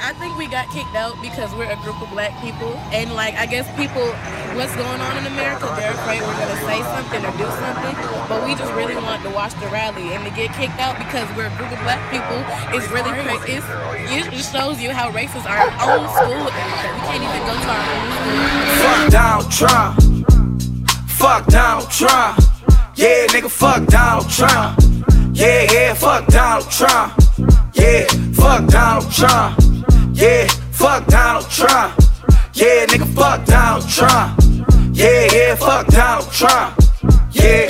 I think we got kicked out because we're a group of black people, and like I guess people, what's going on in America, they're afraid we're gonna say something or do something. But we just really want to watch the rally, and to get kicked out because we're a group of black people is really crazy. It shows you how racist our own school is. We can't even go to our own school. Fuck Donald Trump. Fuck Donald Trump. Yeah, nigga, fuck Donald Trump. Yeah, yeah, fuck Donald Trump. Yeah, fuck Donald Trump. Yeah, fuck Donald Trump. Yeah, nigga, fuck Donald Trump. Yeah, yeah, fuck Donald Trump. Yeah.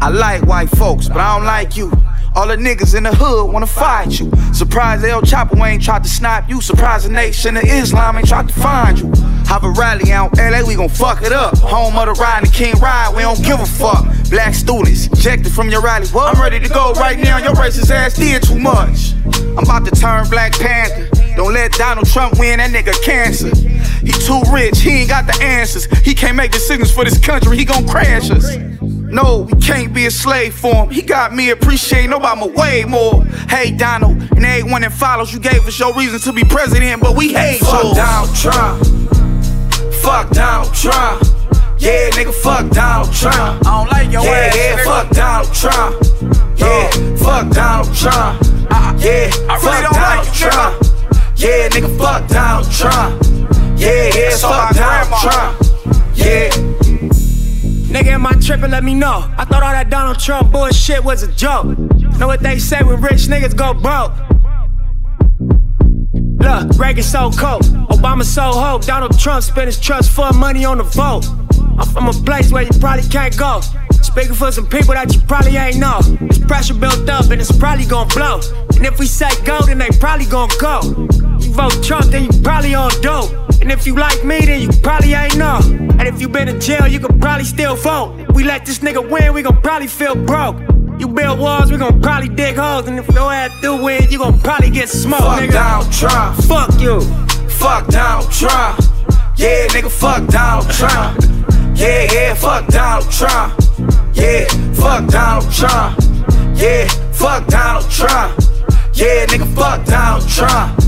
I like white folks, but I don't like you. All the niggas in the hood wanna fight you. Surprised El Chapo ain't tried to snipe you. Surprise the nation of Islam ain't tried to find you. Have a rally out LA, we gon' fuck it up. Home of the ride and King Ride, we don't give a fuck. Black students ejected from your rally. What? I'm ready to go right now, your racist ass did too much. I'm about to turn Black Panther. Don't let Donald Trump win, that nigga cancer. He too rich, he ain't got the answers. He can't make decisions for this country, he gon' crash us. No, we can't be a slave for him. He got me appreciating Obama way more. Hey, Donald, and everyone that follows, you gave us your reason to be president, but we hate Fuck. Donald Trump. Fuck Donald Trump. Yeah, nigga, fuck Donald Trump. I don't like your yeah, ass. Yeah, Let me know. I thought all that Donald Trump bullshit was a joke. Know what they say when rich niggas go broke? Look, Reagan so cold, Obama so ho. Donald Trump spent his trust fund money on the vote. I'm from a place where you probably can't go. Speaking for some people that you probably ain't know. There's pressure built up and it's probably gonna blow. And if we say go, then they probably gonna go. You vote Trump, then you probably on dope. And if you like me, then you probably ain't know. And if you been in jail, you could probably still vote. We let this nigga win, we gon' probably feel broke. You build walls, we gon' probably dig holes. And if your ass do win, you gon' probably get smoked, Fuck nigga. Donald Trump. Fuck you. Fuck Donald Trump. Yeah, nigga, fuck Donald Trump. Yeah, yeah, fuck Donald Trump. Yeah, fuck Donald Trump. Yeah, fuck Donald Trump. Yeah, nigga, fuck Donald Trump.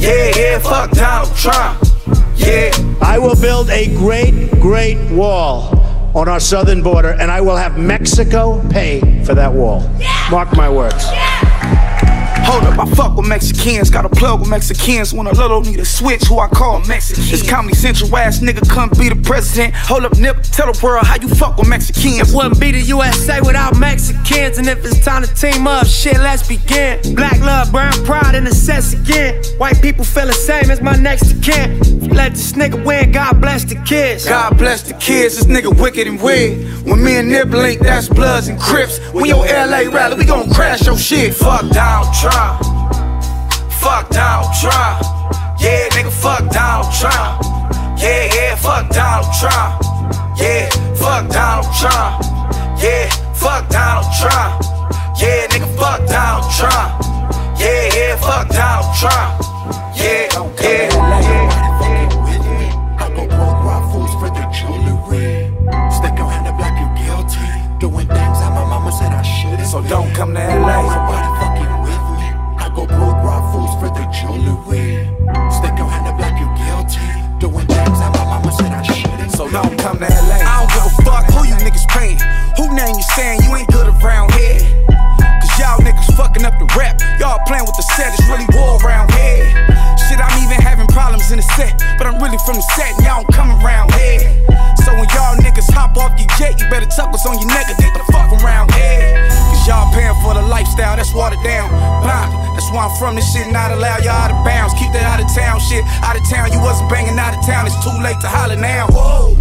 Yeah, yeah, fuck Donald Trump. Yeah. I will build a great, great wall on our southern border, and I will have Mexico pay for that wall. Mark my words. Hold up, I fuck with Mexicans, got a plug with Mexicans. When a little need a switch, who I call Mexican. This Comedy Central ass nigga come be the president. Hold up, Nip, tell the world how you fuck with Mexicans. It wouldn't be the USA without Mexicans. And if it's time to team up, shit, let's begin. Black love, brown pride, and the sets again. White people feel the same as my next to kin. Let this nigga win, God bless the kids. God bless the kids, this nigga wicked and weird. When me and Nip link, that's Bloods and Crips. When your LA rally, we gon' crash your shit. Fuck Donald Trump. Fuck Donald Trump. Yeah, nigga, fuck Donald Trump. Yeah, yeah, fuck Donald Trump. Yeah, fuck Donald Trump. Yeah, fuck Donald Trump. Yeah, nigga, fuck Donald Trump. Yeah, yeah, fuck Donald Trump. Yeah, yeah, I go broke raw fools for the jewelry. Stick your hand up like you guilty. Doing things that my mama said I shouldn't. So don't come to LA. Go broke fools for the jewelry. Stick your hand up like you guilty. Doing things that my mama said I shouldn't. So don't come to LA. I don't give a fuck who you niggas paying. Who name you saying you ain't good around here? Cause y'all niggas fucking up the rap. Y'all playing with the set, it's really war around here. Shit, I'm even having problems in the set. But I'm really from the set and y'all don't come around here. So when y'all niggas hop off your jet, you better tuck what's on your neck and get the fuck around here. Y'all paying for the lifestyle, that's watered down. That's why I'm from this shit, not allow y'all out of bounds. Keep that out of town shit. Out of town, you wasn't banging out of town, it's too late to holler now. Whoa.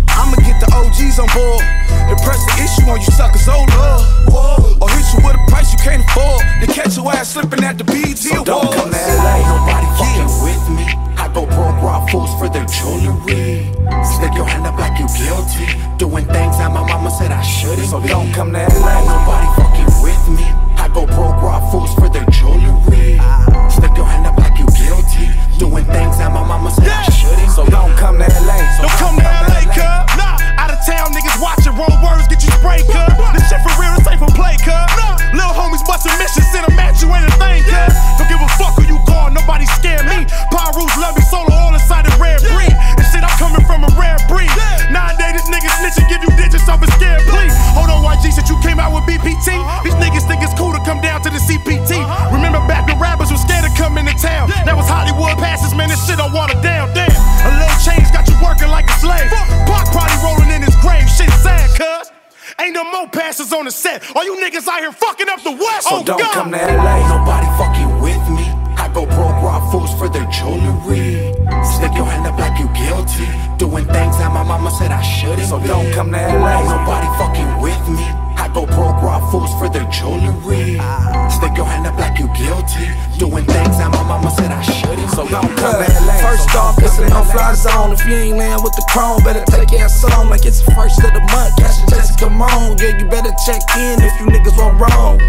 To LA. First off, it's a no-fly zone. If you ain't land with the chrome, better take your ass on like it's the first of the month. Cash and checks, come on. Yeah, you better check in if you niggas went wrong.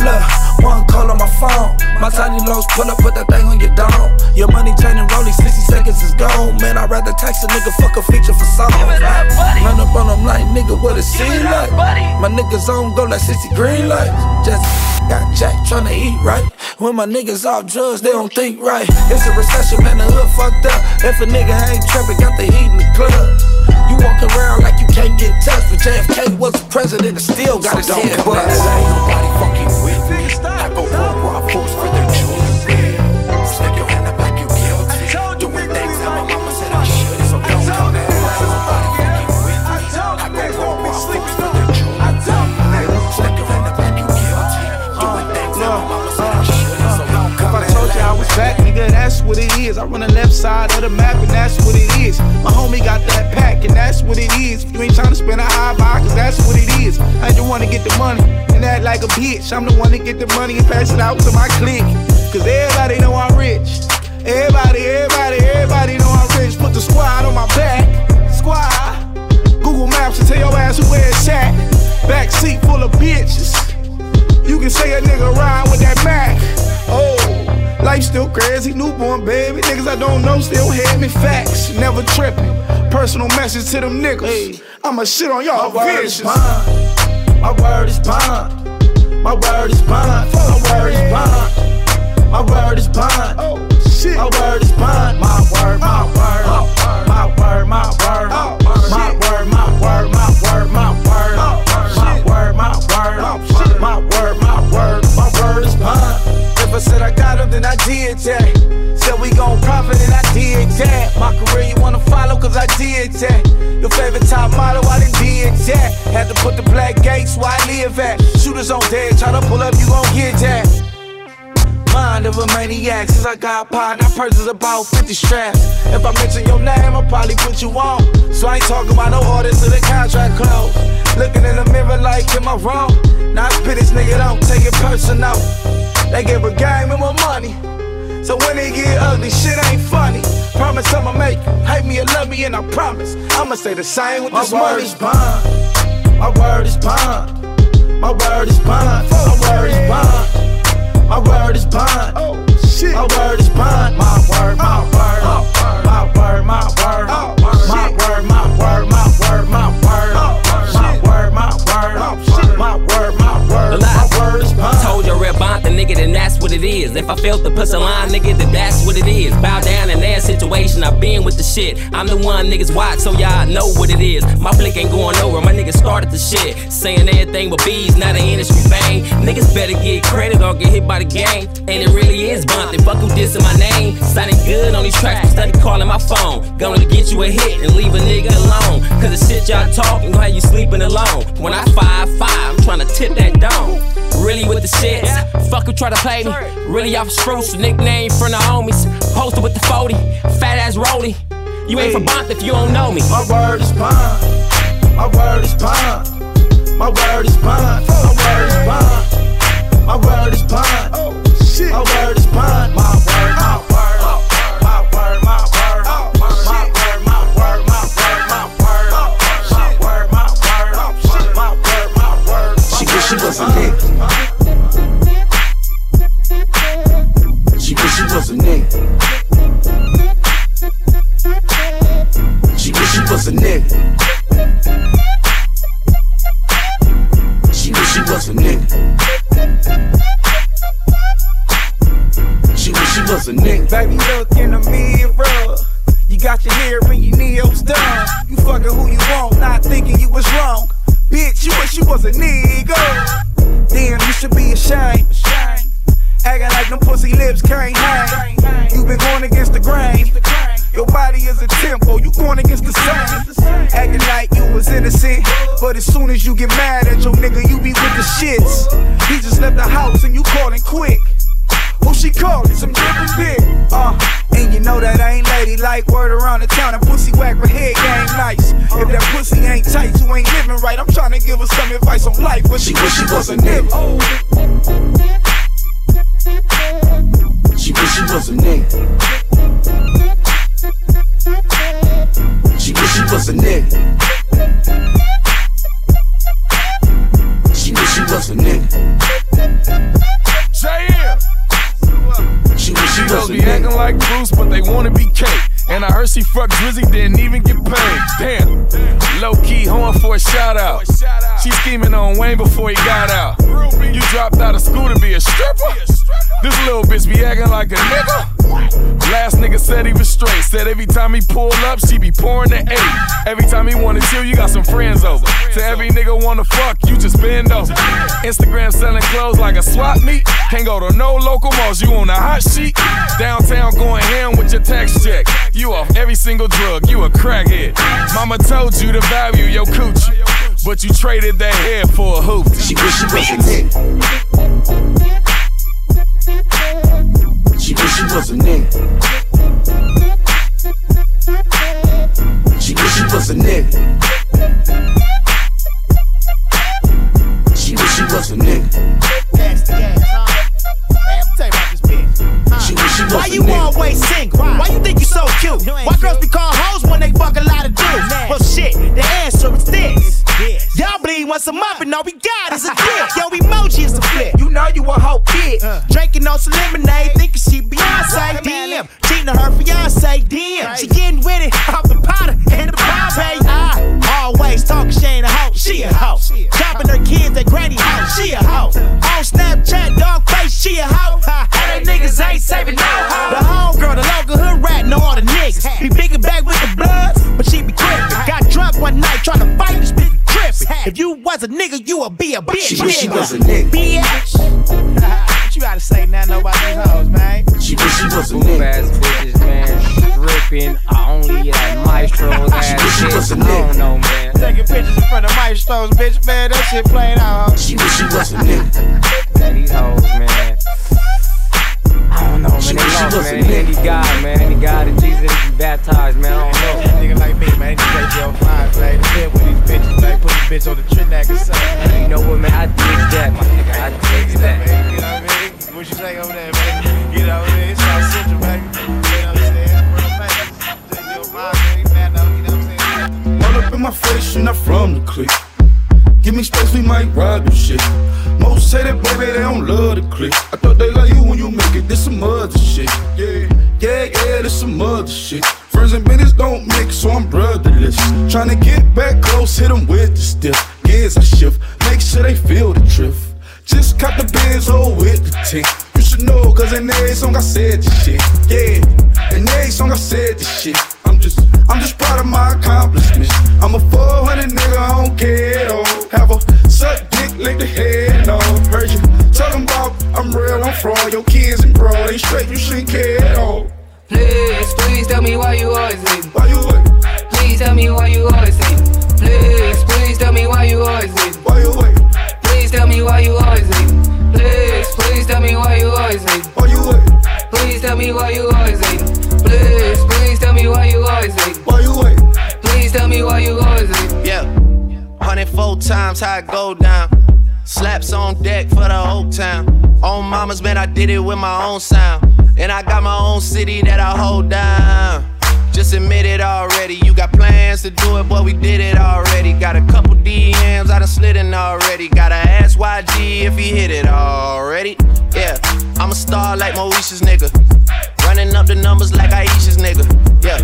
Look, one call on my phone. My tiny lows pull up, put that thing on your dome. Your money chaining rolling, 60 seconds is gone. Man, I'd rather tax a nigga, fuck a feature for song. Run up on them like, nigga, what it seem like? My niggas on go like 60 green lights. Just got jack tryna eat right. When my niggas off drugs, they don't think right. It's a recession, man, the hood fucked up. If a nigga ain't trapping, got the heat in the club. You walk around like you can't get touched, but JFK was president and still got his Don't head bust. LA. Nobody fucking with me. I go broke raw fools for their jewelry. What it is. I run the left side of the map, and that's what it is. My homie got that pack, and that's what it is. If you ain't trying to spend a high buy, cause that's what it is. I one to get the money and act like a bitch. I'm the one to get the money and pass it out to my clique. Cause everybody know I'm rich. Everybody, everybody, everybody know I'm rich. Put the squad on my back. Squad. Google Maps and tell your ass who where it's at. Back seat full of bitches. You can say a nigga ride with that Mac. Oh, life still crazy, newborn baby. Niggas I don't know still hear me facts. Never tripping. Personal message to them niggas. Hey. I'ma shit on y'all My word is vicious. bond. My word is bond. My word is bond. My word is bond. My word is bond. Oh, shit. My word is bond. My word, my word. My word, my word. My word, oh, my word, I said I got him, then I did that. Said we gon' profit, and I did that. My career you wanna follow, cause I did that. Your favorite top model, I done did that. Had to put the black gates where I live at. Shooters on dead, try to pull up, you gon' get that. Mind of a maniac, since I got pot, I purchased about 50 straps. If I mention your name, I'll probably put you on. So I ain't talking about no orders till the contract close. Looking in the mirror like, am I wrong? Now I this nigga, don't take it personal. They give a game and more money. So when they get ugly, shit ain't funny. Promise I'ma make you hate me or love me, and I promise I'ma say the same with My this word money. is bond. My word is bond. My word is bond. My oh, word is bond. My word is bond. Oh, shit. My word is bond. My word, my oh, word. My word, my word. My word, my oh, word, to push a line, nigga, then that's what it is. Bow down in that situation, I been with the shit. I'm the one niggas watch, so y'all know what it is. My flick ain't going over, my niggas started the shit. Saying everything but bees, not an industry bang. Niggas better get credit or get hit by the game. And it really is they fuck who dissing my name. Sounding good on these tracks, study calling my phone. Gonna get you a hit and leave a nigga alone. Cause the shit y'all talking gon' have you sleeping alone. When I five five, I'm trying to tip that dome. Really with the shits, fuck who try to play me. Really off spruce, nickname from the homies. Posted with the 40, fat ass rollie. You ain't from Bont if you don't know me. My word is bond. My word is bond. My word is bond. My word is bond. My word is bond. Oh, shit. My word is bond. My word, my word. My word, my word. My word, my word, my word, you get mad at your nigga, you be with the shits. He just left the house and you calling quick. Who she calling? Some different dick. Uh, and you know that I ain't lady like word around the town. And pussy whack for head game nice. If that pussy ain't tight, you ain't living right. I'm trying to give her some advice on life, but she wish she was a nigga. She wish she was a nigga. I heard she fucked Drizzy, didn't even get paid. Damn. Low key, horn for a shout out. She scheming on Wayne before he got out. You dropped out of school to be a stripper? This little bitch be acting like a nigga. Last nigga said he was straight. Said every time he pull up, she be pouring the eight. Every time he wanna chill, you got some friends over. To every nigga wanna fuck, you just bend over. Instagram selling clothes like a swap meet. Can't go to no local malls, you on the hot sheet. Downtown going ham with your tax check. You off every single drug, you a crackhead. Mama told you to value your coochie. But you traded that head for a hoop. She wish she was a nigga. She wish she was a nigga. She wish she was a nigga. She wish she was a nigga. She wish she was Why you always single? Why you think you so cute? Why girls be called hoes when they fuck a lot of dudes? Well, shit, the answer is Y'all bleed once a month and all we got is a dick. Yo, emoji is the flip. You know you a hoe kid. Uh, drinking on some lemonade, thinking she Beyonce. Damn, cheating on her fiance. Damn, she getting with it off the Potter and the Bombay. I always talking she ain't a hoe. She a hoe. Dropping her kids at granny house. She a hoe. On Snapchat, dog face. She a hoe. And them niggas ain't saving no hoe. The homegirl, the local hood rat, know all the niggas. Be picking back with the bloods, but she be crippin'. Got drunk one night trying to fight this bitch trippin'. If you was a nigga, you would be a bitch. She wish she was a nigga. Bitch. what you gotta say now, nobody these hoes, man? She wish she was a nigga. ass bitches, man, stripping. I only at maestros ass wish she was a bitch. I don't know, man. Taking pictures in front of maestros, bitch, man. That shit playing out. She wish she was a nigga. Man, these hoes, man. I don't man. They she lost, was a man. nigga. Any God, man. Any God that Jesus is baptized, man. I don't know. Nigga like me, man. They take your fine, man. Live with these bitches, man. Put this bitch on the Trinidad and say, You know what, man? I dig that, my nigga. I dig that. man. You know what I mean? What you say over there, man? Get over there. It's South Central, baby. You know what I'm saying? Real famous. Just your mind, man. Man, know, you know what I'm saying? All up in my face, you're not from the clique. Give me space, we might ride the shit. Say that baby, they don't love the clique. I thought they love you when you make it, this some other shit. Yeah, yeah, yeah, this some other shit. Friends and business don't mix, so I'm brotherless. Tryna get back close, hit them with the stiff. Gears I shift, make sure they feel the drift. Just caught the Benz, oh, with the tint. You should know, cause in every song I said this shit. Yeah, in every song I said this shit. I'm just, proud of my accomplishments. I'm a 400 nigga, I don't care at all. Have a suck dick, lick the head off. Heard you talking about I'm real, I'm fraud. Your kids and bro, they straight, you shouldn't care at all. Please, please tell me why you always leave. Why you wait? Please tell me why you always leave. Please, please tell me why you always leave. Why you wait? Please tell me why you always leave. Please, please tell me why you always leave. Why you wait? Please tell me why you always leave. Please, please tell me why you always leave. Why you wait? Please tell me why you always leave. Yeah. 104 times how it go down. Slaps on deck for the whole town. On mamas, man, I did it with my own sound. And I got my own city that I hold down. Just admit it already. You got plans to do it, but we did it already. Got a couple DMs, I done slid in already. Gotta ask YG if he hit it already. Yeah, I'm a star like Moesha's nigga. Running up the numbers like Aisha's nigga. Yeah,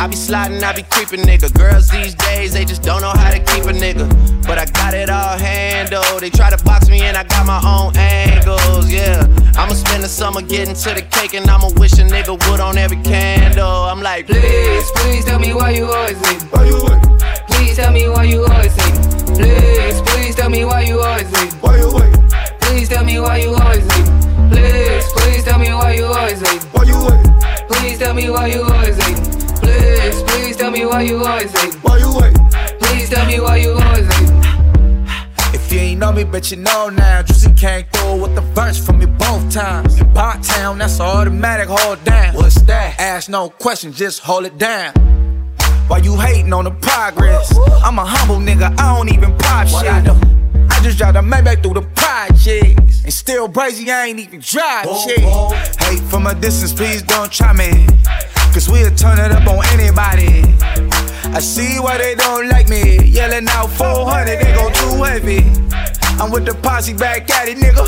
I be sliding, I be creeping nigga. Girls these days, they just don't know how to keep a nigga. But I got it all handled. They try to box me in, I got my own angles. Yeah, I'ma spend the summer getting to the cake, and I'ma wish a nigga would on every candle. I'm like, Please, please tell me why you always leave. Why you wait? Please tell me why you always leave. Please, please tell me why you always leave. Why you wait? Please tell me why you always leave. Please, please tell me why you always hating. Why you wait? Please tell me why you always hating. Please, please tell me why you always hating. Why you wait? Please tell me why you always hating. If you ain't know me, bet you know now. Juicy came through with the verse for me both times. In Bot Town, that's automatic, hold down. What's that? Ask no questions, just hold it down. Why you hating on the progress? I'm a humble nigga, I don't even pop shit. I just drive the Maybach through the projects. And still brazy, I ain't even drive shit. Hate from a distance, please don't try me. Cause we'll turn it up on anybody. I see why they don't like me. Yelling out 400, they go too heavy. I'm with the posse back at it, nigga.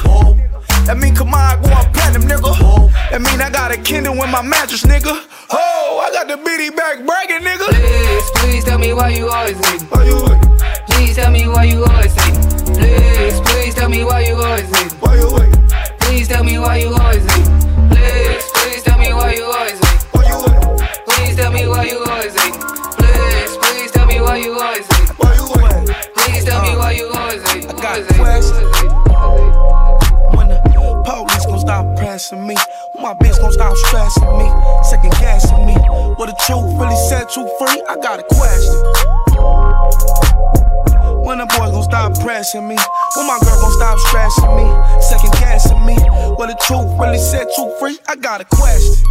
That mean come on, go on platinum, nigga. That mean I got a Kindle in my mattress, nigga. Oh, I got the bitty back bragging, nigga. Please, please tell me why you always hating. Why you wait? Please tell me why you always hating. Please, please tell me why you always hating. Why you wait? Please tell me why you always hating. Please, please tell me why you always hating. Why you wait? Please tell me why you always hating. Please, please tell me why you always hating. Why you wait? Please tell me why you always hating. I got questions. When the police gon' stop pressing me, my bitch gon' stop stressing me, second guessing me. What the truth really set you free? I got a question. When the boys gon' stop pressing me, when my girl gon' stop stressing me, second guessing me. What the truth really set you free? I got a question.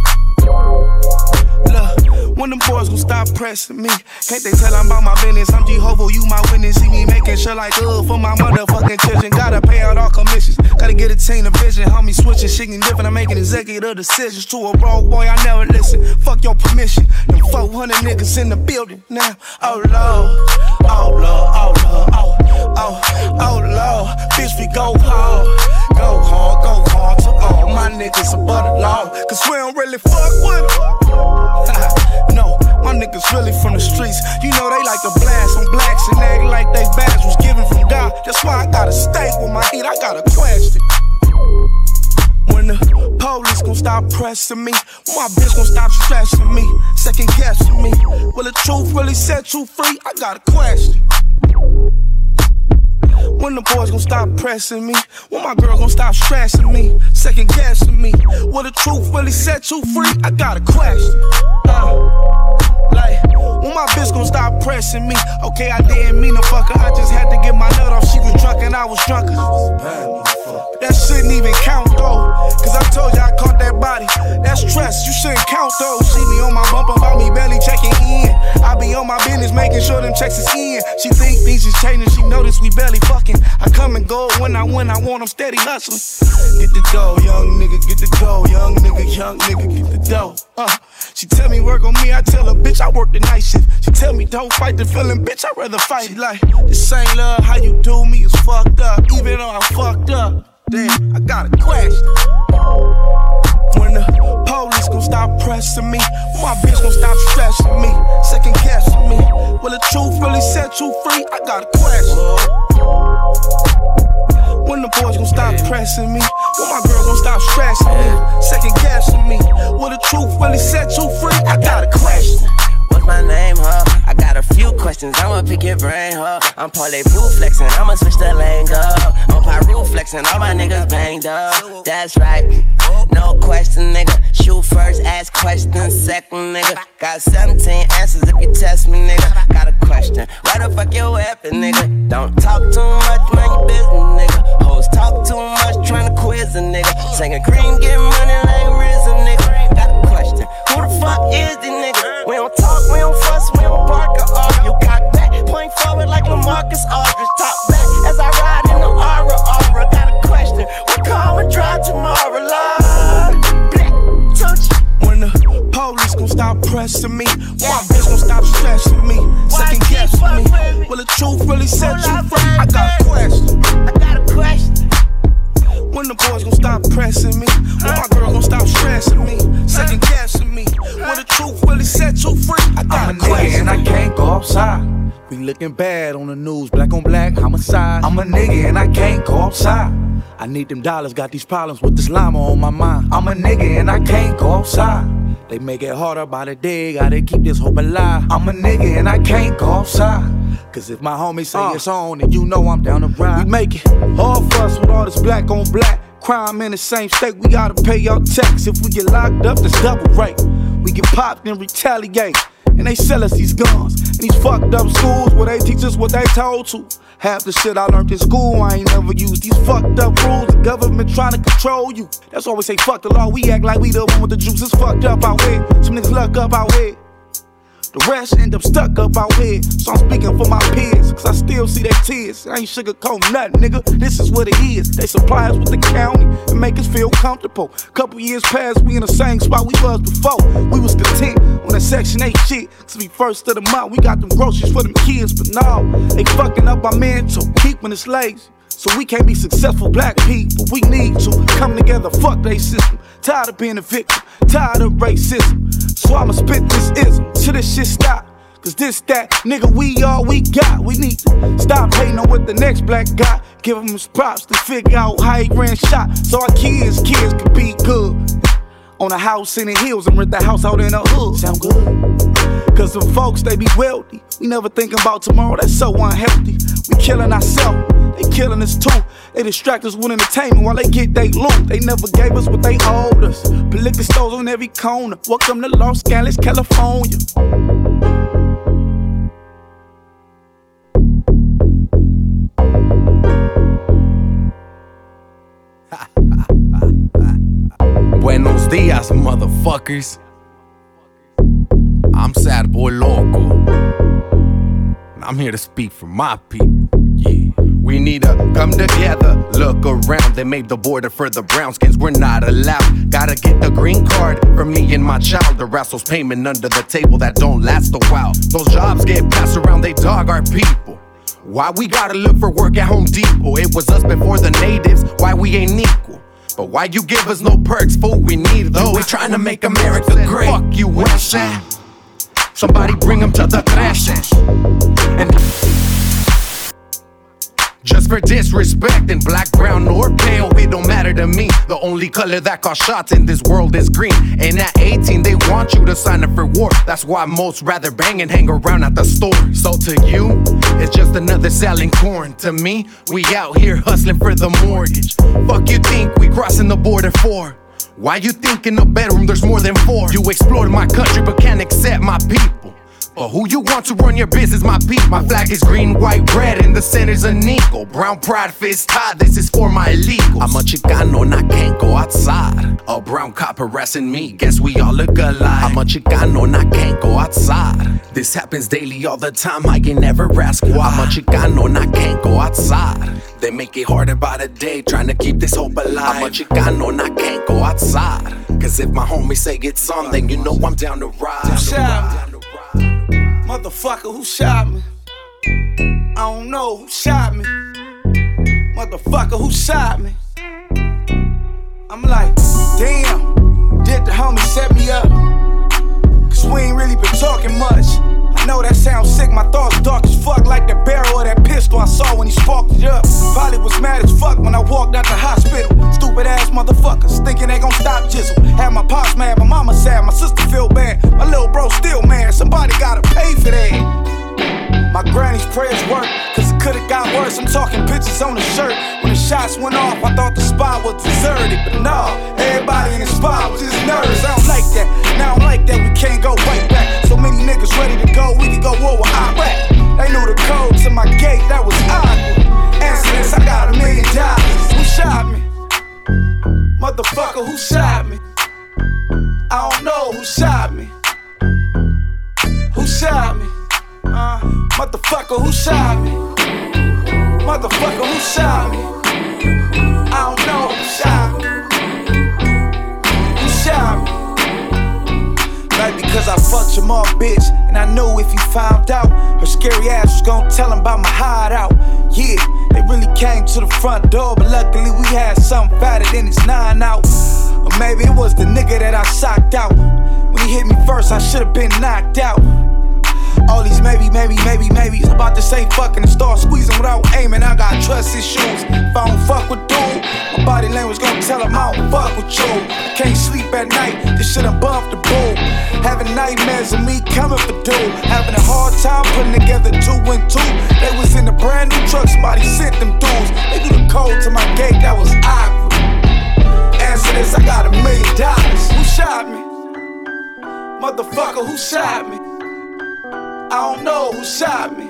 Look, when them boys gon' stop pressing me? Can't they tell I'm about my business? I'm Jehovah, you my witness. See me making sure like uh for my motherfucking children. Gotta pay out all commissions. Gotta get a team of vision. Homie switching, shit different. I'm making executive decisions to a broke boy. I never listen. Fuck your permission. Them 400 niggas in the building now. Oh lord, oh lord, oh lord, oh oh oh lord. Bitch, we go hard, go hard, go hard to all my niggas above the law. Cause we don't really fuck gon' pressing me, my bitch gon' stop stressing me, second guessing me. Will the truth really set you free? I got a question. When the boys gon' stop pressing me, when my girl gon' stop stressing me, second guessing me. Will the truth really set you free? I got a question. Uh, like, when my bitch gon' stop pressing me? Okay, I didn't mean to fuck her, I just had to get my nut off. She was drunk and I was drunker. That shouldn't even count though. Cause I told you I caught that body. That's trust, you shouldn't count though. See me on my bumper, about me barely checking in. I be on my business, making sure them checks is in. She think things is changing, she notice we barely fucking. I come and go when I win, I want them steady hustling. Get the dough, young nigga, get the dough, young nigga, young nigga, get the dough. Uh, she tell me work on me, I tell her, bitch, I work the night shift. She tell me don't fight the feeling, bitch, I'd rather fight. She like, this ain't love, how you do me is fucked up. Even though I fucked up, damn, I got a question. When the police gon' stop pressing me, my bitch gon' stop stressing me, second guessing me. Will the truth really set you free? I got a question. When the boys gon' stop pressing me, when my girl gon' stop stressing me, second guessing me. Will the truth really set you free? I got a question. What's my name, huh? I got a few questions, I'ma pick your brain, huh? I'm Paulette flexing, I'ma switch the lane up. Flexing, all my niggas banged up. That's right, no question, nigga. Shoot first, ask questions second, nigga. Got 17 answers if you test me, nigga. Got a question, where the fuck your weapon, nigga? Don't talk too much, mind your business, nigga. Hoes talk too much, tryna quiz a nigga. Singing cream, get money like RZA, nigga. Got a question, who the fuck is this nigga? We don't talk, we don't fuss, we don't bark or argue. Cock back, point forward like LaMarcus Aldridge. Top back as I drive tomorrow, touch. When the police gon' stop pressing me, when my bitch gon' stop stressing me, second guessing me. Will the truth really set you free? I got a question. I got a question. When the boys gon' stop pressing me, when my girl gon' stop stressing me, second guessing me. Will the truth really set you free? I got I'm a nigga and I can't go outside. We looking bad on the news, black on black, homicide. I'm a nigga and I can't go outside. I need them dollars, got these problems with this llama on my mind. I'm a nigga and I can't go outside. They make it harder by the day, gotta keep this hope alive. I'm a nigga and I can't go outside. Cause if my homies say uh. it's on, then you know I'm down to ride. We make it all for us with all this black on black. crime in the same state, we gotta pay your tax. If we get locked up, that's double rate. We get popped and retaliate. And they sell us these guns. And these fucked up schools where they teach us what they told to. Half the shit I learned in school, I ain't never used. These fucked up rules, the government trying to control you. That's why we say fuck the law. We act like we the one with the juice. It's fucked up out here. Some niggas luck up out here. The rest end up stuck up out here. So I'm speaking for my peers, cause I still see their tears. I ain't sugarcoating nothing, nigga. This is what it is. They supply us with the county and make us feel comfortable. Couple years past, we in the same spot we was before. We was content on that Section 8 shit. Cause we first of the month, we got them groceries for them kids. But now, they fucking up our mental, keeping us lazy. So we can't be successful black people. We need to come together, fuck they system. Tired of being a victim, tired of racism. So I'ma spit this ism till this shit stop. Cause this, that, nigga, we all we got. We need to stop hating on what the next black guy. Give him his props to figure out how he ran shot. So our kids, kids could be good. On a house in the hills and rent the house out in the hood. Sound good? Cause some folks, they be wealthy. We never thinking about tomorrow, that's so unhealthy. We killing ourselves, they killing us too. They distract us with entertainment while they get they loot. They never gave us what they owed us. Liquor stores on every corner. Welcome to Los Angeles, California. Motherfuckers. I'm Sad Boy Loco. And I'm here to speak for my people. Yeah. We need to come together, look around. They made the border for the brown skins, we're not allowed. Gotta get the green card for me and my child. The Rascals payment under the table that don't last a while. Those jobs get passed around, they dog our people. Why we gotta look for work at Home Depot? It was us before the natives, why we ain't equal? But why you give us no perks, fool? We need those. We trying to make America great. Fuck you, Side. Somebody bring them to the crashes. And just for disrespecting black, brown, or pale, it don't matter to me. The only color that calls shots in this world is green. And at 18, they want you to sign up for war. That's why most rather bang and hang around at the store. So to you, it's just another selling corn. To me, we out here hustling for the mortgage. Fuck you think we crossing the border for? Why you think in a bedroom there's more than four? You explored my country but can't accept my people. But who you want to run your business, my people? My flag is green, white, red, and the center's an eagle. Brown pride, fist high, this is for my illegals. I'm a Chicano and I can't go outside. A brown cop harassing me, guess we all look alike. I'm a Chicano and I can't go outside. This happens daily all the time, I can never ask why. I'm a Chicano and I can't go outside. They make it harder by the day, trying to keep this hope alive. I'm a Chicano and I can't go outside. Cause if my homies say it's on, then you know I'm down to ride. shot me? Motherfucker, who shot me? I don't know who shot me. Motherfucker, who shot me? I'm like, damn, did the homie set me up? Cause we ain't really been talking much. Know that sounds sick, my thoughts dark as fuck, like the barrel of that pistol I saw when he sparked it up. Probably was mad as fuck when I walked out the hospital. Stupid ass motherfuckers, thinking they gon' stop jizzle. Had my pops mad, my mama sad, my sister feel bad. My little bro still mad, somebody gotta pay for that. My granny's prayers work, cause it could've got worse. I'm talking pictures on the shirt. When the shots went off, I thought the spot was deserted. But nah, everybody in the spot was just nervous. I don't like that. Now I don't like that, we can't go right back. So many niggas ready to go, we can go war with Iraq. They knew the code to my gate, that was awkward. Answer this, I got a million dollars. Who shot me? Motherfucker, who shot me? I don't know who shot me. Who shot me? Uh, motherfucker, who shot me? Motherfucker, who shot me? I don't know who shot me. Who shot me? Like because I fucked mom, bitch. And I knew if you found out, her scary ass was gonna tell him about my hideout. Yeah, they really came to the front door, but luckily we had something fatter than his nine out. Or maybe it was the nigga that I socked out. When he hit me first, I should've been knocked out. All these maybe, maybe, maybe, maybe. About to say fucking and start squeezing without aiming. I got trust issues. If I don't fuck with dude, my body language gonna tell him I don't fuck with you. I can't sleep at night. This shit bumped the bull. Having nightmares of me coming for dude. Having a hard time putting together two and two. They was in a brand new truck. Somebody sent them dudes. They knew the code to my gate. That was awkward. answer this. I got a million dollars. Who shot me? Motherfucker, who shot me? I don't know who shot me.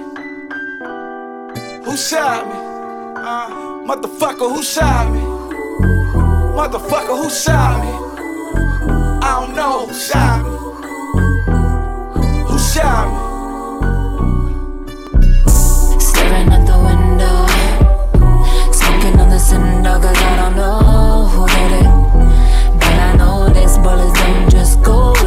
Who shot me? Uh, motherfucker, who shot me? Motherfucker, who shot me? I don't know who shot me. Who shot me? Staring at the window, smoking on the cinder, cause I don't know who did it. But I know this don't just go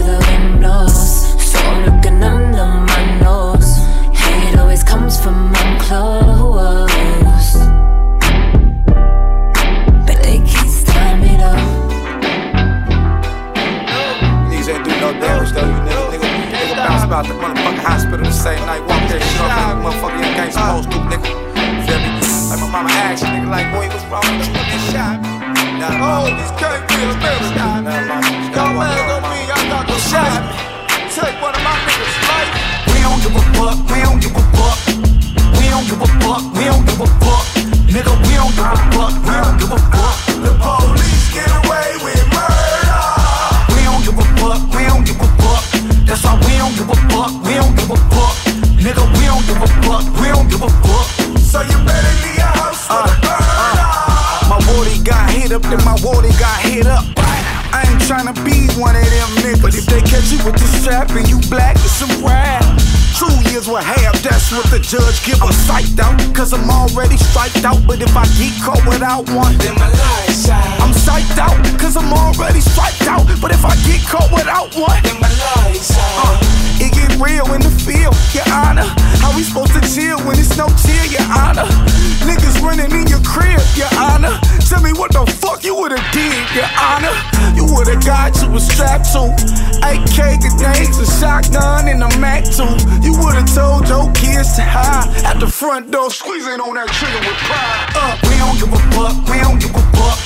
AK grenades, a shotgun, and a Mac 2. You would've told your kids to hide at the front door, squeezing on that trigger with pride. Uh, we don't give a fuck, we don't give a fuck.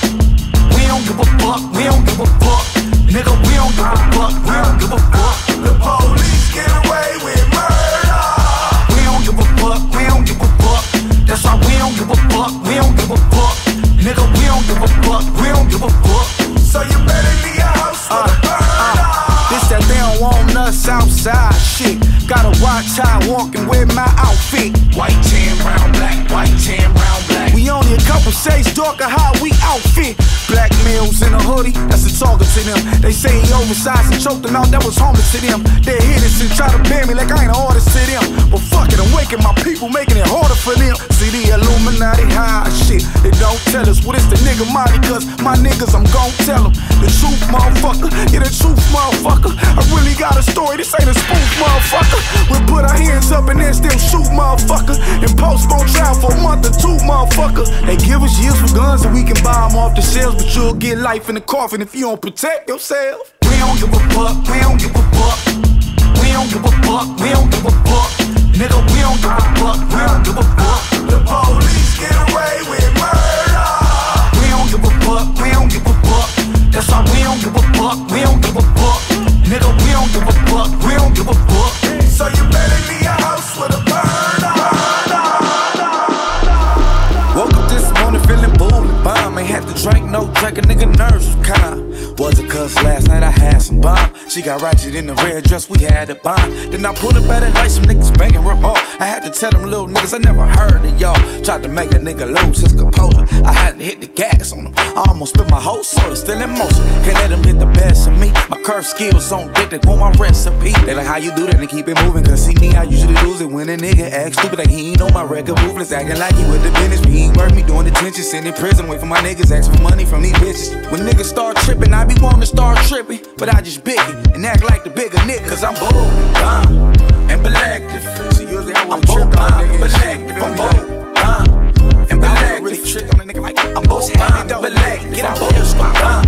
We don't give a fuck, we don't give a fuck. Nigga, we don't give a fuck, we don't give a fuck. The police get away with murder. We don't give a fuck, we don't give a fuck. That's why we don't give a fuck, we don't give a fuck. Nigga, we don't give a fuck, we outside shit. Gotta watch how I walking with my outfit. White tan, brown, black, white tan, brown, black. We only a couple shades darker how we outfit. Black males in a hoodie, that's a target to them. They say he oversized and choked them out, that was harmless to them. They hit us and try to ban me like I ain't an artist to them. But fuck it, I'm waking my people, making it harder for them. See the Illuminati high shit. They don't tell us what it's the nigga money, cause my niggas, I'm gon' tell them. The truth, motherfucker. Yeah, the truth, motherfucker. I really got a story, this ain't a spoof, motherfucker. We put our hands up and then still shoot, motherfucker. And postpone trial for a month or two, motherfucker. They give us years for guns and we can buy them off the shelves, but you'll get life in the coffin if you don't protect yourself. We don't give a fuck, we don't give a fuck. We don't give a fuck, we don't give a fuck. Nigga, we don't give a fuck, we don't give a fuck. The police get away with murder. We don't give a fuck, we don't She got ratchet in the red dress, we had a bond. Then I pulled up at it like some niggas banging real hard. I had to tell them little niggas I never heard of y'all. Tried to make a nigga lose his composure. I had to hit the gas on him. I almost spit my whole soul, still in motion. Can't let him hit the best of me. My curve skills on dick, they want my recipe. They like how you do that and keep it moving. Cause see me, I usually lose it when a nigga act stupid. Like he ain't on my record ruthless, acting like he with the business. But he ain't worth me doing detention, sitting in prison, wait for my niggas, ask for money from these bitches. When niggas start tripping, I be wanting to start tripping. But I just big it and act like the bigger nigga. Cause I'm bold, dumb, and selective. See, usually I I'm bold, dumb, and selective. I'm bold, dumb, and selective. Really trick on a nigga like I'm bold, dumb, and selective. I'm bold, dumb,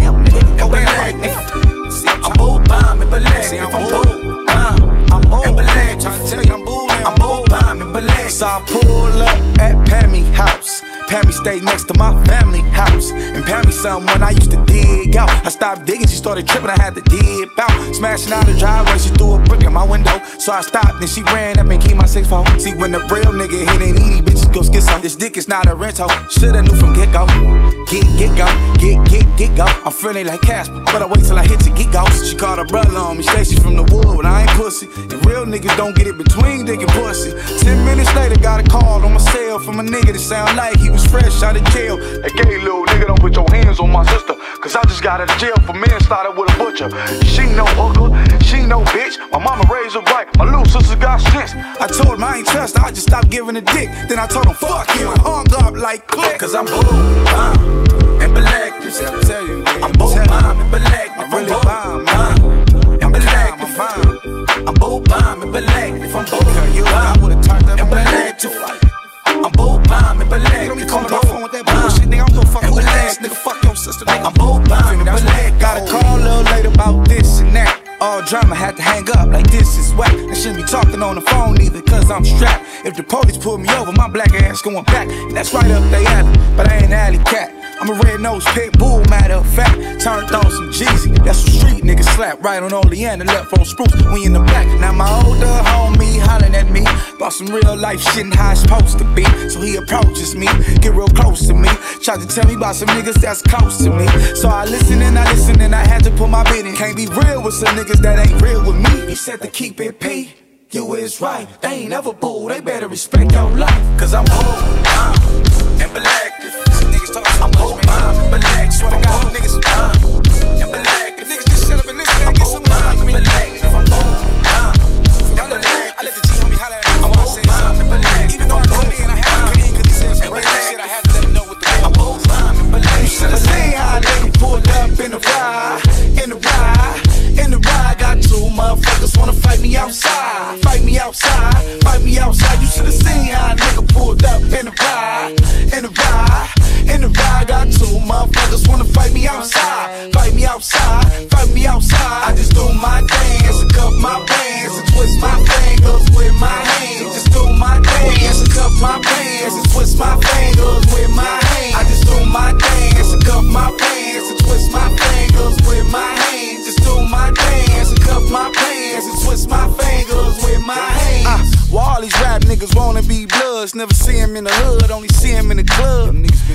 and selective. See, I'm bold, dumb, and selective. I'm bold, dumb, I'm bold, and selective. Trying to tell you I'm bold, I'm bold, dumb, and selective. So I pull up at Pammy house. Pammy stayed next to my family house. And Pammy when I used to dig out. I stopped digging, she started tripping, I had to dip out. Smashing out the driveway, she threw a brick in my window. So I stopped, and she ran up and keep my six phone. See, when the real nigga hit ain't easy, bitches go skid some. This dick is not a rental. Shoulda knew from get go. Get, get go, get, get, get go. I'm friendly like Casper, but I wait till I hit to get go. She called her brother on me, Stacy from the wood, but I ain't pussy. And real niggas don't get it between dick and pussy. Ten minutes later, got a call on my cell from a nigga that sound like he was fresh out of jail. Hey, gay little nigga, don't put your hands on my sister. Cause I just got out of jail for manslaughter with a butcher. She no hooker, she no bitch. My mama raised her right, my little sister got sense. I told him I ain't trust I just stopped giving a dick. Then I told him, fuck you, hung up like click. Cause I'm boom, bomb, and black. I'm boom, bomb, and black. I'm really bomb, bomb, and black. I'm boom, bomb, and black. If I'm boom, bomb, and black too. I'm bold bomb and black. You call my phone with that bullshit, nigga. I'm gonna fuck with ass, nigga. Fuck your sister, nigga. I'm and black. Got a call a little later about this and that. All drama had to hang up like this is whack. I shouldn't be talking on the phone either, cause I'm strapped. If the police pull me over, my black ass going back. And that's right up they alley, but I ain't alley cat. I'm a red nose pit bull, matter of fact. Turned on some Jeezy, that's some street niggas slap. Right on all the ends Oleander, left on Spruce, we in the back. Now my older homie hollering at me about some real life shit and how it's supposed to be. So he approaches me, get real close to me. Tried to tell me about some niggas that's close to me. So I listen and I listen and I had to put my bid in. Can't be real with some niggas that ain't real with me. He said to keep it P. You is right, they ain't ever bull, they better respect your life. Cause I'm old, I'm and black. I'm old, I'm and black. Swear to God, niggas, I'm and. If niggas just shut up and listen, I. I'm black. If I'm. I let the G homie at me. I. Even though I crazy shit, I had to let him know what the I'm old, I'm and. You should've seen how a nigga pulled up in the ride, in the ride, in the ride. Got two motherfuckers wanna fight me outside, fight me outside, fight me outside. You should've seen how outside, fight me outside. I just do my dance, and cup my pants, and twist my fingers with my hands. Just do my dance, and cup my pants, and twist my fingers with my hands. I just do my dance, and cup my pants, and twist my fingers with my hands. Just do my dance, and cup my pants, and twist my fingers with my rap niggas wanna be bloods, never see him in the hood, only see him in the club.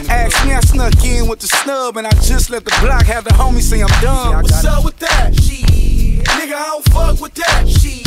Ask me, I snuck in with the snub, and I just let the block have the homie say I'm done. What's up with that? Shit. Nigga, I don't fuck with that. Shit.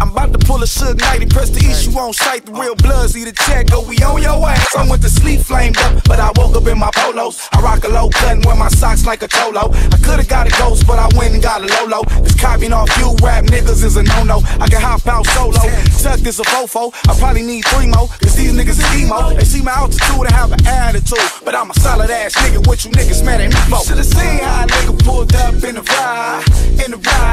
I'm about to pull a Suge Knight and press the issue on sight. The real bloods need a check, go we on your ass. I went to sleep flamed up, but I woke up in my polos. I rock a low cut and wear my socks like a cholo. I could've got a ghost, but I went and got a Lolo. This copying off you rap niggas is a no-no. I can hop out solo. Tuck this a fofo. I probably need three more, cause these niggas is emo. They see my altitude and have an attitude. But I'm a solid ass nigga, what you niggas mad at me for? Should've seen how a nigga pulled up in the ride, in the ride,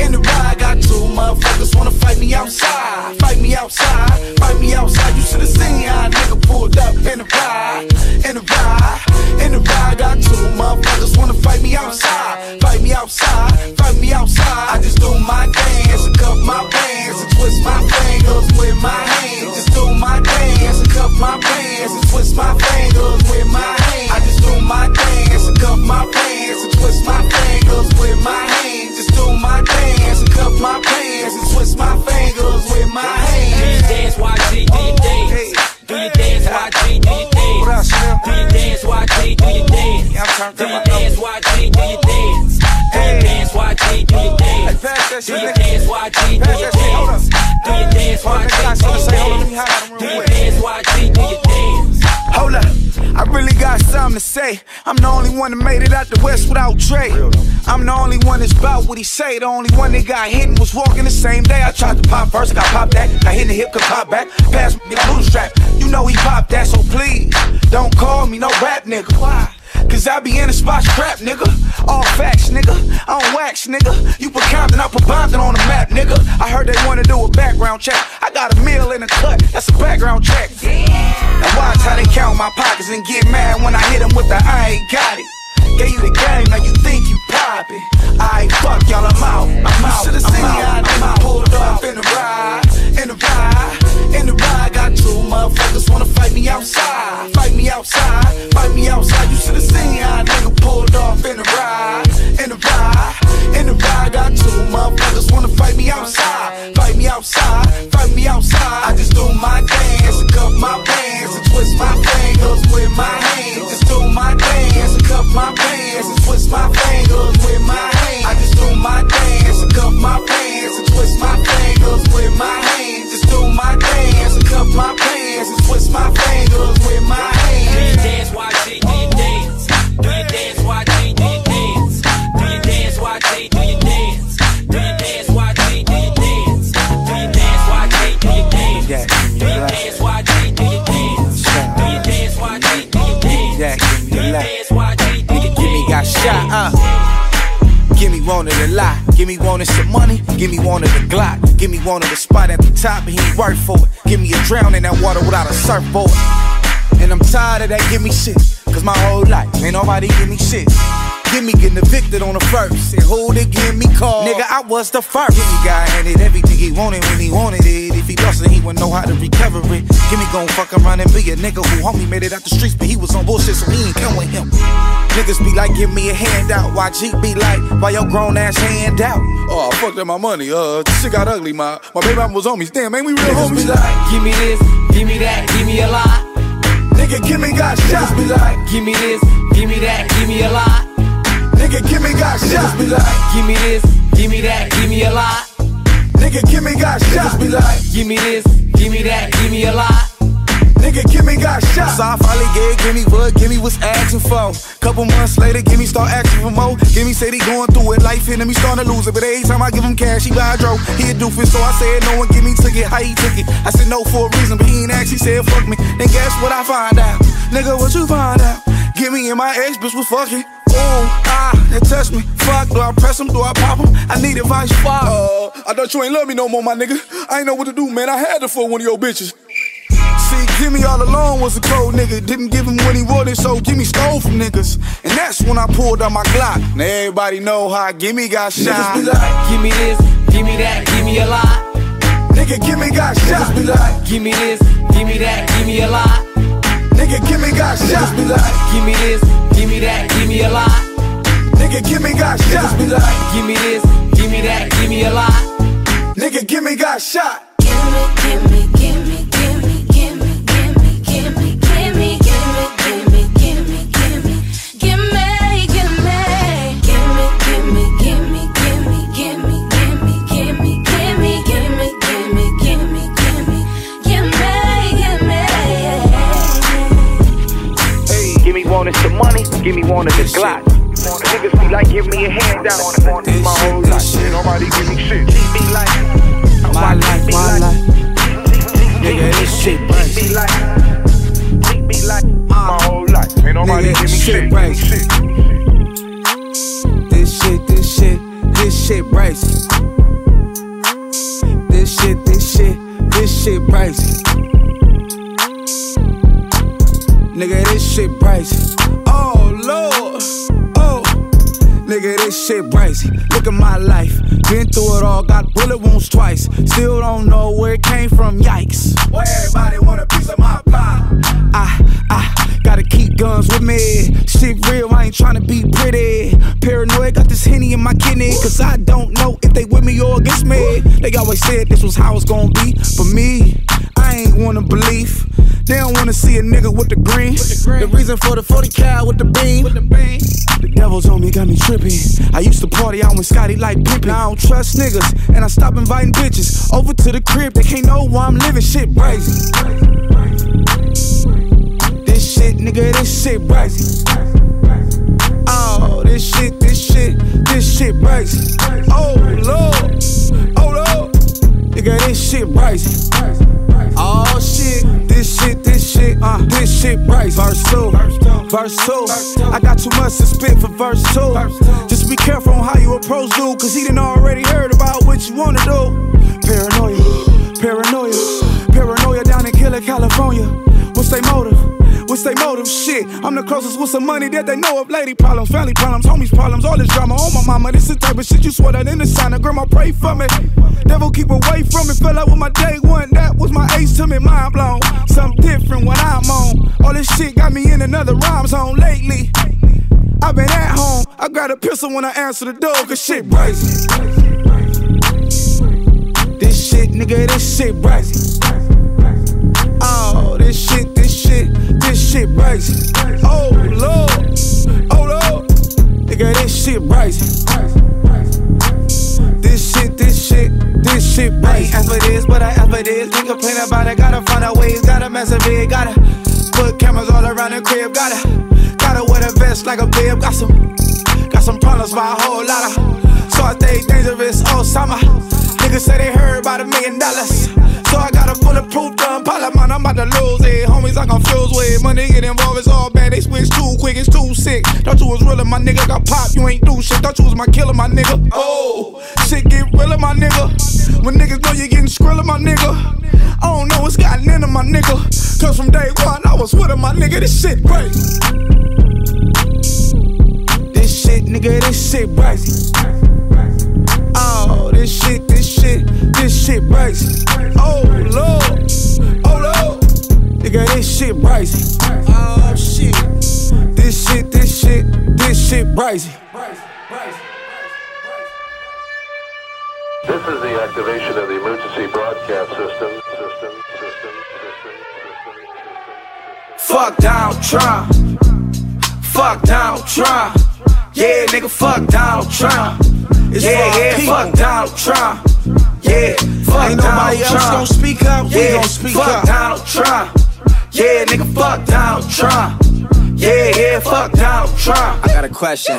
in the ride. Got two motherfuckers wanna fight me outside, fight me outside, fight me outside. You should've seen how a nigga pulled up in the ride, in the ride, in the ride. Got two motherfuckers wanna fight me outside, fight me outside, fight me outside. I just do my dance and cup my pants and twist my fingers with my hands. Just do my dance and cup my pants and twist my fingers with my hands. I just do my dance and cup my pants and twist my fingers with my hands. My pants and twist my fingers with my hands. Do your dance, YG, oh, do your dance. Oh, oh, do your dance, YG, do your dance. Do your dance, YG, do your dance. Do your dance, YG, do your dance. Dance. Do your dance, YG, do your dance. Do your dance, YG, do your dance. Do your dance, YG, do your dance. Hold up, I really got something to say. I'm the only one that made it out the West without Dre. I'm the only one that's about what he say. The only one that got hit and was walking the same day. I tried to pop first, I got popped that. Got hit in the hip, could pop back. Pass me the bootstrap. You know he popped that, so please don't call me no rap nigga. Why? Cause I be in the spot trap, nigga. All facts, nigga. I don't wax, nigga. You put Compton, I put Bompton on the map, nigga. I heard they wanna do a background check. I got a meal in a cut, that's a background check. Yeah. Now watch how they count my pockets and get mad when I hit them with the I ain't got it. Gave you the game, now you think you poppin'. I ain't fuck y'all, I'm out. I'm out. Should've seen how nigga pulled up in the ride, in the ride, in the ride. Motherfuckers wanna fight me outside. fight me outside, fight me outside. You should've seen how a nigga pulled off in the ride, in the ride, in the ride. Got two motherfuckers wanna fight me outside, fight me outside, fight me outside. I just do my dance and cuff my pants and twist my fingers with my hands. Just do my dance and cuff my pants and twist my fingers with my hands. I just do my dance and cuff my pants and twist my fingers with my hands. Just do my dance and cuff my pants my fingers with my hands. Do you dance, YG? Do you dance? Do you dance, YG? Do you dance? Do you dance, YG? Do you dance? Do you dance, YG? Do you dance? Do you dance, YG? Do you dance? Yeah, Do you dance, YG? Do you dance? Do you dance, YG? Do you dance? Yeah, give me Do the you left. dance, YG? Do you Nigga, Gimme got shot, uh. Gimme wanted a lot. Gimme wanted some money. Gimme wanted a Glock. Gimme wanted a spot at the top, and he ain't work for it. Gimme a drown in that water without a surfboard. And I'm tired of that gimme shit. Cause my whole life, ain't nobody give me shit. Gimme getting evicted on the first. And who they give me call? Nigga, I was the first. Gimme guy handed everything he wanted when he wanted it. If he lost it, he wouldn't know how to recover it. Gimme gon' fuck around and be a nigga who homie made it out the streets, but he was on bullshit, so he ain't come with him. Niggas be like, give me a handout. YG be like, why your grown ass hand out? Oh, I fucked up my money. Uh, this shit got ugly. My my baby mama was on me. Damn, ain't we real Niggas homies? be like, give me this, give me that, give me a lot. Nigga, give me got shot. be like, give me this, give me that, give me a lot. Nigga, give me got shot. be like, give me this, give me that, give me a lot. Nigga, give me got shot. be like, give me this, give me that, give me a lot. Nigga, Gimme got shot. So I finally gave Gimme what Gimme was asking for. Couple months later, Gimme start asking for more. Gimme said he going through it, life hitting me, starting to lose it. But every time I give him cash, he buy a dro. He a doofus, so I said no one give me took it. How he took it? I said no for a reason, but he ain't. He said fuck me. Then guess what I find out? Nigga, what you find out? Gimme and my ex bitch was fucking. Ooh, ah, that touched me. Fuck, do I press him? Do I pop him? I need advice. Fuck. Uh, I thought you ain't love me no more, my nigga. I ain't know what to do, man. I had to fuck one of your bitches. See, Gimme all alone was a cold nigga. Didn't give him what he wanted, so Gimme stole from niggas. And that's when I pulled out my Glock. Now everybody know how Gimme got shot. Niggas be like, give me this, give me that, give me a lot. Nigga, Gimme got shot. Niggas be like, give me this, give me that, give me a lot. Nigga, Gimme got shot. Niggas be like, give me this, give me that, give me a lot. Nigga, Gimme got shot. Niggas be like, give me this, give me that, give me a lot. Nigga, Gimme got shot. Gimme some money, gimme wanted a Glock. Niggas be like, give me a handout. My whole life, nobody give me shit. Be like, My life, my life. Nigga, this shit be crazy. like, be like, my uh, whole life, ain't nobody give me shit. This shit, this shit, this shit crazy. This shit, this shit, this shit crazy. Nigga, this shit Lord, oh. Nigga, this shit crazy. Look at my life. Been through it all, got bullet wounds twice. Still don't know where it came from, yikes. Why everybody want a piece of my pie? I, I gotta keep guns with me. Shit real, I ain't tryna be pretty. Paranoid, got this henny in my kidney. Cause I don't know if they with me or against me. They always said this was how it's gonna be. For me, I ain't wanna believe. They don't wanna see a nigga with the green. The reason for the 40 cal with the beam. The devil's on me, got me tripping. I used to party out with Scottie like Pippen. Now I don't trust niggas, and I stop inviting bitches over to the crib. They can't know why I'm living shit crazy. This shit, nigga, this shit crazy. Oh, this shit, this shit, this shit crazy. Oh lord, oh lord, nigga, this shit crazy. Oh shit, this shit, this shit, uh, this shit crazy. Verse two, verse two. I got too much to spit for verse two. Just be careful on how you approach dude, cause he done already heard about what you wanna do. Paranoia, paranoia, paranoia down in Killer, California. What's their motive? What's they motive? Shit, I'm the closest with some money that they know of. Lady problems, family problems, homies problems, all this drama on my mama. This the type of shit you swear that in the sign. Grandma pray for me. Devil keep away from me. Fell out with my day one. That was my ace to me, mind blown. Something different when I'm on. All this shit got me in another rhyme zone lately. I've been at home. I got a pistol when I answer the door, cause shit brazen. This shit, nigga, this shit brazen. Oh, this shit, this shit, this shit brazen. Oh, Lord. Oh, Lord. Nigga, this shit brazen. This shit, this shit, this shit brazen. I ain't ever this, but I ever this. Can't complain about it. Gotta find out ways. Gotta mess with it. Gotta put cameras all around the crib. Gotta, gotta wear the vest like a bib. Got some, got some problems by a whole lot of. So I stay dangerous all summer. Niggas say they heard about a million dollars. About to lose it. Homies, I confuse with. Money get involved, it's all bad. They switch too quick, it's too sick. Thought you was real, my nigga got popped. You ain't do shit. Thought you was my killer, my nigga. Oh, shit get real, my nigga. When niggas know you getting skrilla, my nigga. I don't know what's gotten into my nigga. Cause from day one, I was with him, my nigga. This shit great. This shit, nigga, this shit crazy. Oh, this shit, this shit, this shit. Oh, Oh, Lord. Nigga, this shit crazy. Oh, shit. This shit, this shit, this shit crazy. This is the activation of the emergency broadcast system. System. System. Fuck Donald Trump. Fuck Donald Trump. Yeah, nigga, fuck Donald Trump. It's yeah, yeah, people. fuck Donald Trump. Yeah, fuck Ain't Donald nobody else Trump. gonna speak up, we Yeah, gon' speak fuck up. Donald Trump. Yeah, nigga, fuck Donald Trump. Yeah, yeah, fuck Donald Trump. I got a question.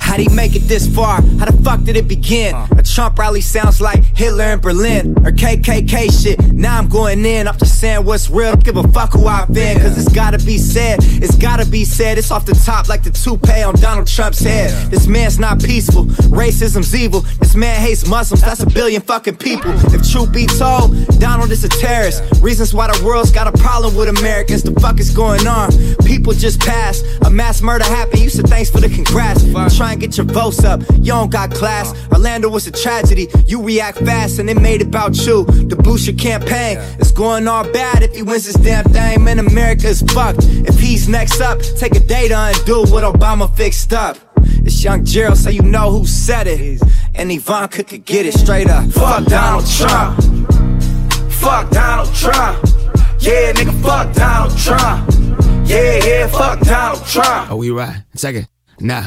How'd he make it this far? How the fuck did it begin? A Trump rally sounds like Hitler in Berlin or KKK shit. Now I'm going in, I'm just saying what's real. Don't give a fuck who I've been, cause it's gotta be said. It's gotta be said. It's off the top like the toupee on Donald Trump's head. This man's not peaceful. Racism's evil. This man hates Muslims. That's a billion fucking people. If truth be told, Donald is a terrorist. Reasons why the world's got a problem with Americans. The fuck is going on? People just passed. A mass murder happened. You said thanks for the congrats. Try and get your votes up. You don't got class. Orlando was a tragedy. You react fast and it made about you. The boost your campaign. It's going all bad if he wins this damn thing. Man, America is fucked. If he's next up, take a day to undo what Obama fixed up. It's young Gerald, so you know who said it. And Ivanka could get it straight up. Fuck Donald Trump. Fuck Donald Trump. Yeah, nigga, fuck Donald Trump. Yeah, yeah, fuck Donald Trump. Oh, we right. Second. Nah.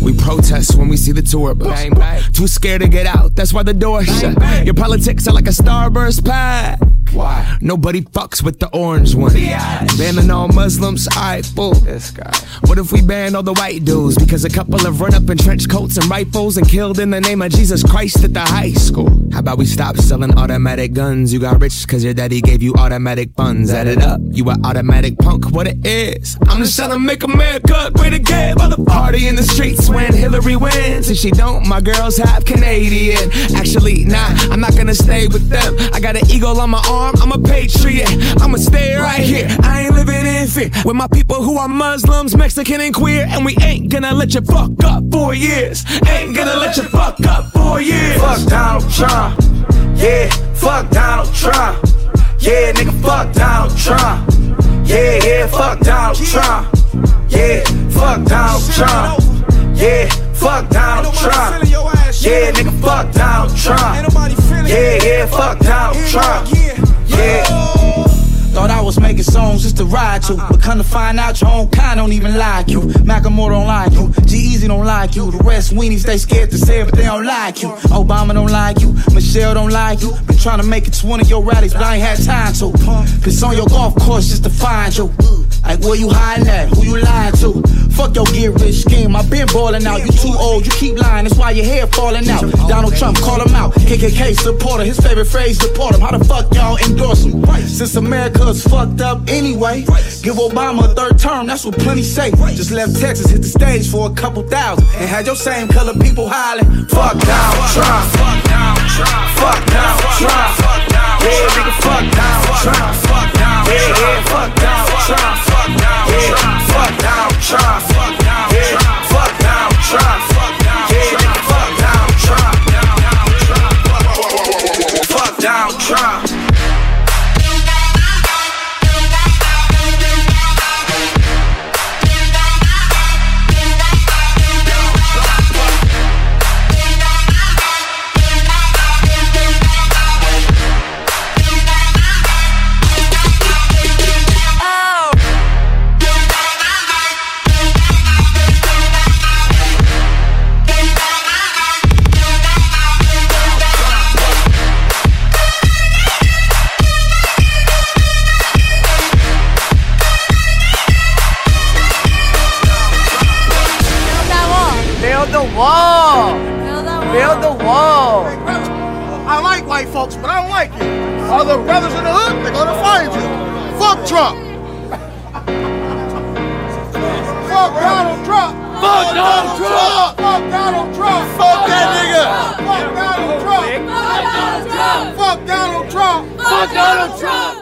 We protest when we see the tour bus. Too scared to get out, that's why the door shut. Your politics are like a starburst pack. Why? Nobody fucks with the orange one. Banning all Muslims, alright, fool. This guy. What if we ban all the white dudes because a couple have run up in trench coats and rifles and killed in the name of Jesus Christ at the high school? How about we stop selling automatic guns? You got rich cause your daddy gave you automatic funds. Add it up, you an automatic punk, what it is. I'm just trying to make America great again. By the party in the streets when Hillary wins. If she don't, my girls half Canadian. Actually, nah, I'm not gonna stay with them. I got an eagle on my arm, I'm a patriot. I'ma stay right here. I ain't living in fear with my people who are Muslims, Mexican, and queer. And we ain't gonna let you fuck up for years. Ain't gonna let you fuck up for years. Fuck Donald Trump. Yeah, fuck Donald Trump. Yeah, nigga, fuck Donald Trump. Yeah, yeah, fuck Donald Trump. Yeah, fuck Donald Trump. Yeah, fuck Donald Trump. Yeah, nigga, fuck Donald Trump. Yeah, yeah, fuck Donald Trump. Yeah. Thought I was making songs just to ride to, but come to find out your own kind don't even like you. Macklemore don't like you, G-Eazy don't like you. The rest weenies they scared to say it, but they don't like you. Obama don't like you, Michelle don't like you. Been trying to make it to one of your rallies, but I ain't had time to. Piss on your golf course just to find you. Like where you hiding at? Who you lying to? Fuck your get rich scheme. I been balling out. You too old. You keep lying. That's why your hair falling out. Donald Trump call him out. KKK supporter. His favorite phrase deport him. How the fuck y'all endorse him? Since cuz fucked up anyway. Give Obama a third term, that's what plenty say. Just left Texas, hit the stage for a couple thousand. And had your same color people hollering, fuck Donald Trump. Fuck Donald Trump. Fuck down, Trump. Yeah, nigga, fuck Donald Trump. Yeah, yeah, fuck Donald Trump. Yeah, fuck Donald Trump. Yeah, fuck Donald Trump. The brothers in the hood, they're gonna find you. Fuck Trump. Fuck Donald Trump. Fuck Donald Trump. Fuck Donald Trump. Fuck that nigga. Fuck Donald Trump. Fuck Donald Trump. Fuck Donald Trump.